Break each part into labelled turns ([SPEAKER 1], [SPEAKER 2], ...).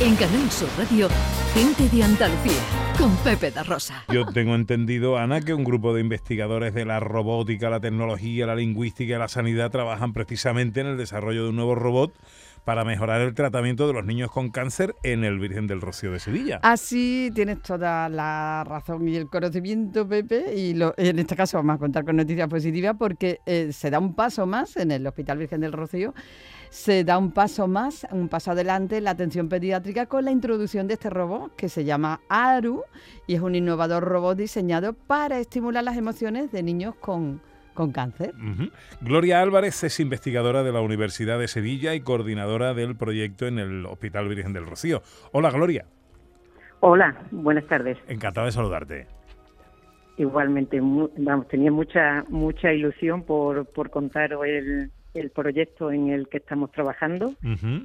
[SPEAKER 1] En Canal Sur Radio, gente de Andalucía, con Pepe da Rosa.
[SPEAKER 2] Yo tengo entendido, Ana, que un grupo de investigadores de la robótica, la tecnología, la lingüística y la sanidad trabajan precisamente en el desarrollo de un nuevo robot para mejorar el tratamiento de los niños con cáncer en el Virgen del Rocío de Sevilla.
[SPEAKER 3] Así tienes toda la razón y el conocimiento, Pepe, y lo, en este caso vamos a contar con noticias positivas porque eh, se da un paso más en el Hospital Virgen del Rocío se da un paso más, un paso adelante en la atención pediátrica con la introducción de este robot que se llama ARU y es un innovador robot diseñado para estimular las emociones de niños con, con cáncer.
[SPEAKER 2] Gloria Álvarez es investigadora de la Universidad de Sevilla y coordinadora del proyecto en el Hospital Virgen del Rocío. Hola Gloria.
[SPEAKER 4] Hola, buenas tardes.
[SPEAKER 2] Encantado de saludarte.
[SPEAKER 4] Igualmente, vamos, tenía mucha mucha ilusión por, por contar el, el proyecto en el que estamos trabajando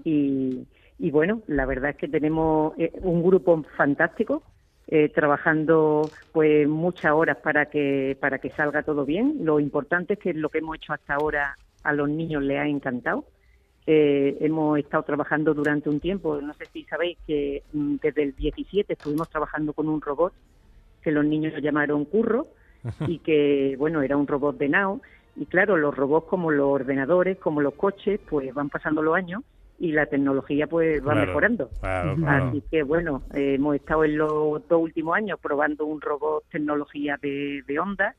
[SPEAKER 4] y, y, bueno, la verdad es que tenemos eh, un grupo fantástico eh, trabajando pues muchas horas para que para que salga todo bien. Lo importante es que lo que hemos hecho hasta ahora a los niños les ha encantado. Eh, hemos estado trabajando durante un tiempo, no sé si sabéis que mm, desde el 17 estuvimos trabajando con un robot que los niños llamaron Curro y que bueno era un robot de Nao y claro, los robots como los ordenadores, como los coches, pues van pasando los años y la tecnología pues va mejorando. Así que bueno, hemos estado en los dos últimos años probando un robot tecnología de, de onda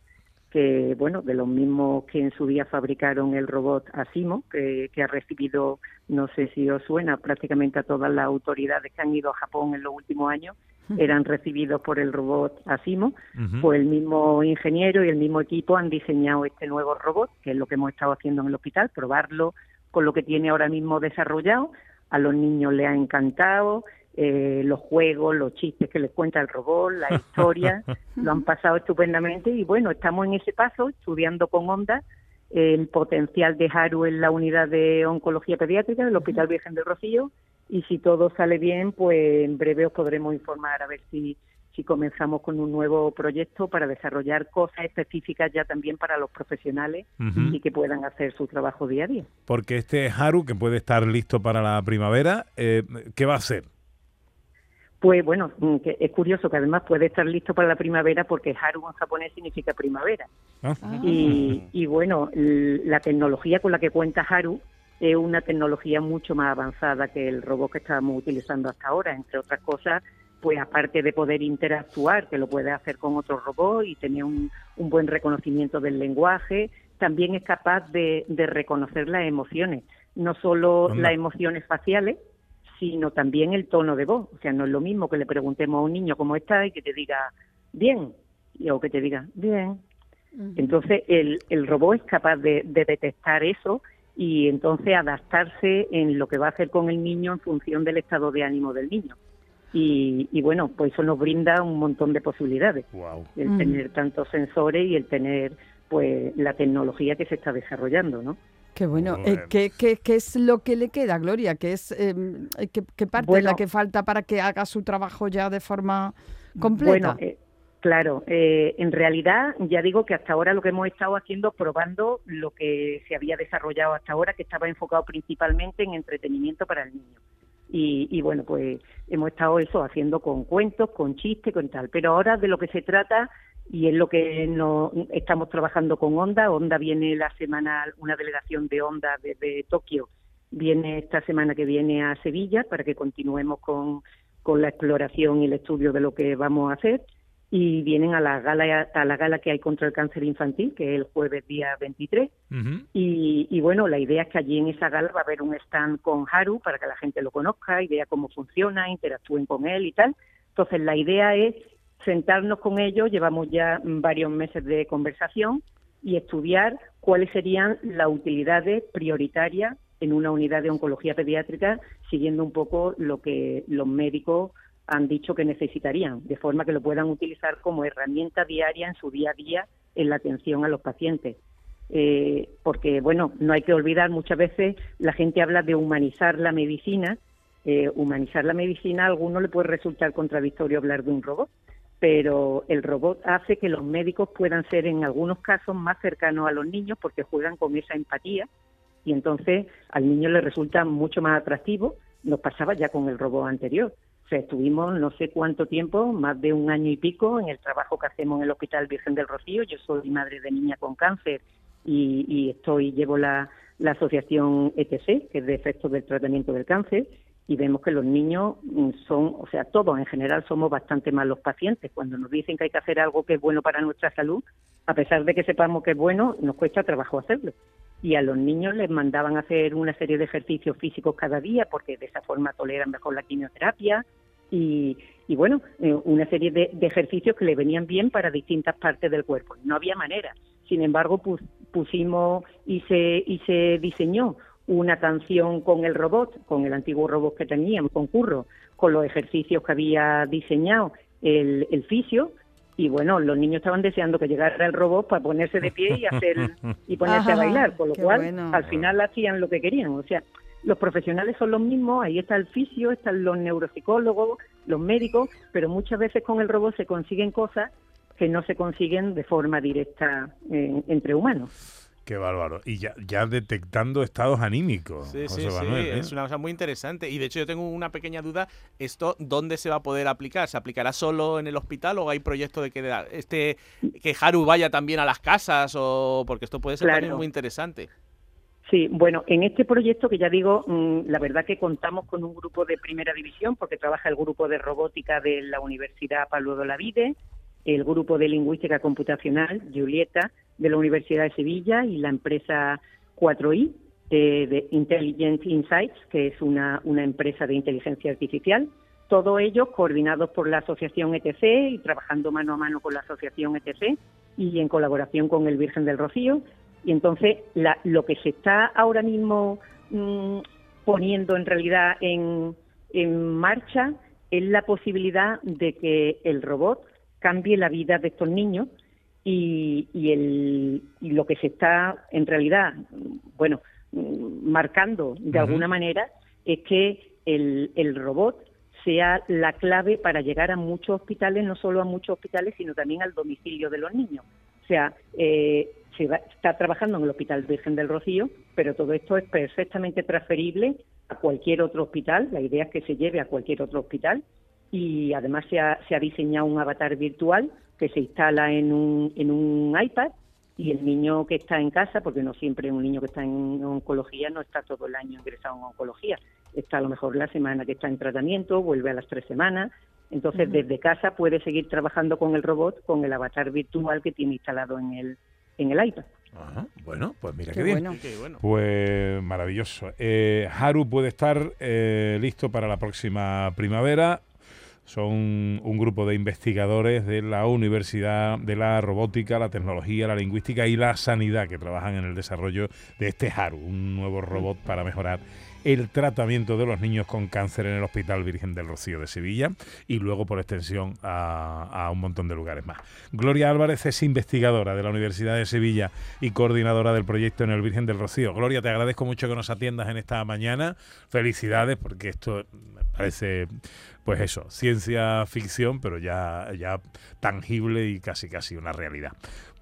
[SPEAKER 4] que bueno, de los mismos que en su día fabricaron el robot Asimo, que, ha recibido, no sé si os suena, prácticamente a todas las autoridades que han ido a Japón en los últimos años, eran recibidos por el robot Asimo, pues el mismo ingeniero y el mismo equipo han diseñado este nuevo robot, que es lo que hemos estado haciendo en el hospital, probarlo con lo que tiene ahora mismo desarrollado, a los niños les ha encantado, eh, los juegos, los chistes que les cuenta el robot, la historia, lo han pasado estupendamente y bueno, estamos en ese paso estudiando con Onda el potencial de Haru en la unidad de oncología pediátrica del Hospital Virgen del Rocío y si todo sale bien, pues en breve os podremos informar a ver si si comenzamos con un nuevo proyecto para desarrollar cosas específicas ya también para los profesionales y que puedan hacer su trabajo día a día.
[SPEAKER 2] Porque este Haru, que puede estar listo para la primavera, eh, ¿qué va a hacer?
[SPEAKER 4] Pues bueno, mm, es curioso que además puede estar listo para la primavera porque Haru en japonés significa primavera. Ah. Y, y, bueno, la tecnología con la que cuenta Haru es una tecnología mucho más avanzada que el robot que estábamos utilizando hasta ahora, entre otras cosas, pues aparte de poder interactuar, que lo puede hacer con otro robot y tener un, buen reconocimiento del lenguaje, también es capaz de, reconocer las emociones, no solo las emociones faciales, sino también el tono de voz. O sea, no es lo mismo que le preguntemos a un niño cómo está y que te diga bien, o que te diga bien. Entonces, el, el robot es capaz de, detectar eso y entonces adaptarse en lo que va a hacer con el niño en función del estado de ánimo del niño. Y, y bueno, pues eso nos brinda un montón de posibilidades. El tener tantos sensores y el tener pues la tecnología que se está desarrollando, ¿no?
[SPEAKER 3] Qué bueno. Eh, ¿qué, qué, qué, es lo que le queda, Gloria? ¿Qué, es, eh, qué, parte es la que falta para que haga su trabajo ya de forma completa?
[SPEAKER 4] Bueno, eh, claro. en realidad, ya digo que hasta ahora lo que hemos estado haciendo, probando lo que se había desarrollado hasta ahora, que estaba enfocado principalmente en entretenimiento para el niño. Y, y, bueno, pues hemos estado eso haciendo con cuentos, con chistes, con tal. Pero ahora de lo que se trata y es lo que no, estamos trabajando con Onda. Onda viene la semana, una delegación de Onda desde Tokio viene esta semana que viene a Sevilla para que continuemos con, con la exploración y el estudio de lo que vamos a hacer y vienen a la gala a la gala que hay contra el cáncer infantil que es el jueves día 23 y, y, bueno la idea es que allí en esa gala va a haber un stand con Haru para que la gente lo conozca y vea cómo funciona interactúen con él y tal. Entonces la idea es sentarnos con ellos, llevamos ya varios meses de conversación y estudiar cuáles serían las utilidades prioritarias en una unidad de oncología pediátrica, siguiendo un poco lo que los médicos han dicho que necesitarían, de forma que lo puedan utilizar como herramienta diaria en su día a día en la atención a los pacientes. Eh, porque, bueno, no hay que olvidar, muchas veces la gente habla de humanizar la medicina. Eh, humanizar la medicina a alguno le puede resultar contradictorio hablar de un robot, pero el robot hace que los médicos puedan ser en algunos casos más cercanos a los niños porque juegan con esa empatía y entonces al niño le resulta mucho más atractivo nos pasaba ya con el robot anterior. Sea, estuvimos no sé cuánto tiempo, más de un año y pico, en el trabajo que hacemos en el Hospital Virgen del Rocío. Yo soy madre de niña con cáncer y, estoy llevo la, la asociación ETC, que es de efectos del tratamiento del cáncer, y vemos que los niños mm, son, o sea, todos en general somos bastante más los pacientes. Cuando nos dicen que hay que hacer algo que es bueno para nuestra salud, a pesar de que sepamos que es bueno, nos cuesta trabajo hacerlo. Y a los niños les mandaban hacer una serie de ejercicios físicos cada día porque de esa forma toleran mejor la quimioterapia y, y bueno, eh, una serie de, ejercicios que le venían bien para distintas partes del cuerpo. No había manera. Sin embargo, pusimos y se, y se diseñó una canción con el robot, con el antiguo robot que teníamos, con Curro, con los ejercicios que había diseñado el, el fisio, y bueno, los niños estaban deseando que llegara el robot para ponerse de pie y hacer y ponerse a bailar, con lo cual al final hacían lo que querían, o sea, los profesionales son los mismos, ahí está el fisio, están los neuropsicólogos, los médicos, pero muchas veces con el robot se consiguen cosas que no se consiguen de forma directa eh, entre humanos.
[SPEAKER 2] Qué bárbaro. Y ya, ya detectando estados anímicos.
[SPEAKER 5] Sí, sí, sí.
[SPEAKER 2] ¿eh?
[SPEAKER 5] Es una cosa muy interesante. Y de hecho yo tengo una pequeña duda. ¿Esto dónde se va a poder aplicar? ¿Se aplicará solo en el hospital o hay proyecto de que este que Haru vaya también a las casas? o Porque esto puede ser también muy interesante.
[SPEAKER 4] Sí, bueno, en este proyecto que ya digo, mm, la verdad que contamos con un grupo de primera división porque trabaja el grupo de robótica de la Universidad Pablo de Olavide, el grupo de lingüística computacional, Julieta, de la Universidad de Sevilla y la empresa 4i de, Intelligent Insights, que es una, una empresa de inteligencia artificial. Todos ellos coordinados por la asociación ETC y trabajando mano a mano con la asociación ETC y en colaboración con el Virgen del Rocío. Y entonces lo que se está ahora mismo mm, poniendo en realidad en, en marcha es la posibilidad de que el robot cambie la vida de estos niños y, y, el, y lo que se está en realidad, bueno, marcando de alguna manera es que el, el robot sea la clave para llegar a muchos hospitales, no solo a muchos hospitales, sino también al domicilio de los niños. O sea, eh, se va, está trabajando en el Hospital Virgen del Rocío, pero todo esto es perfectamente transferible a cualquier otro hospital. La idea es que se lleve a cualquier otro hospital y además se ha, se ha diseñado un avatar virtual que se instala en un, en un iPad y el niño que está en casa, porque no siempre un niño que está en oncología no está todo el año ingresado en oncología, está a lo mejor la semana que está en tratamiento, vuelve a las tres semanas, entonces desde casa puede seguir trabajando con el robot, con el avatar virtual que tiene instalado en el, en el iPad.
[SPEAKER 2] bueno, pues mira qué, bien. Pues maravilloso. Eh, Haru puede estar eh, listo para la próxima primavera son un grupo de investigadores de la Universidad de la Robótica, la Tecnología, la Lingüística y la Sanidad que trabajan en el desarrollo de este HARU, un nuevo robot para mejorar el tratamiento de los niños con cáncer en el Hospital Virgen del Rocío de Sevilla y luego por extensión a, un montón de lugares más. Gloria Álvarez es investigadora de la Universidad de Sevilla y coordinadora del proyecto en el Virgen del Rocío. Gloria, te agradezco mucho que nos atiendas en esta mañana. Felicidades porque esto me parece pues eso, ficción, pero ya, ya tangible y casi casi una realidad.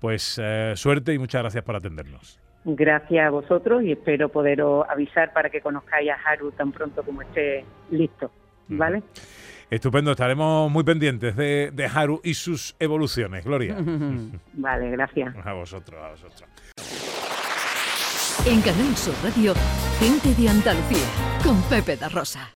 [SPEAKER 2] Pues eh, suerte y muchas gracias por atendernos.
[SPEAKER 4] Gracias a vosotros y espero poderos avisar para que conozcáis a Haru tan pronto como esté listo. ¿Vale?
[SPEAKER 2] Estupendo, estaremos muy pendientes de, de Haru y sus evoluciones. Gloria.
[SPEAKER 4] vale, gracias.
[SPEAKER 2] A vosotros, a vosotros.
[SPEAKER 1] En Canal Sur Radio, gente de Andalucía, con Pepe da Rosa.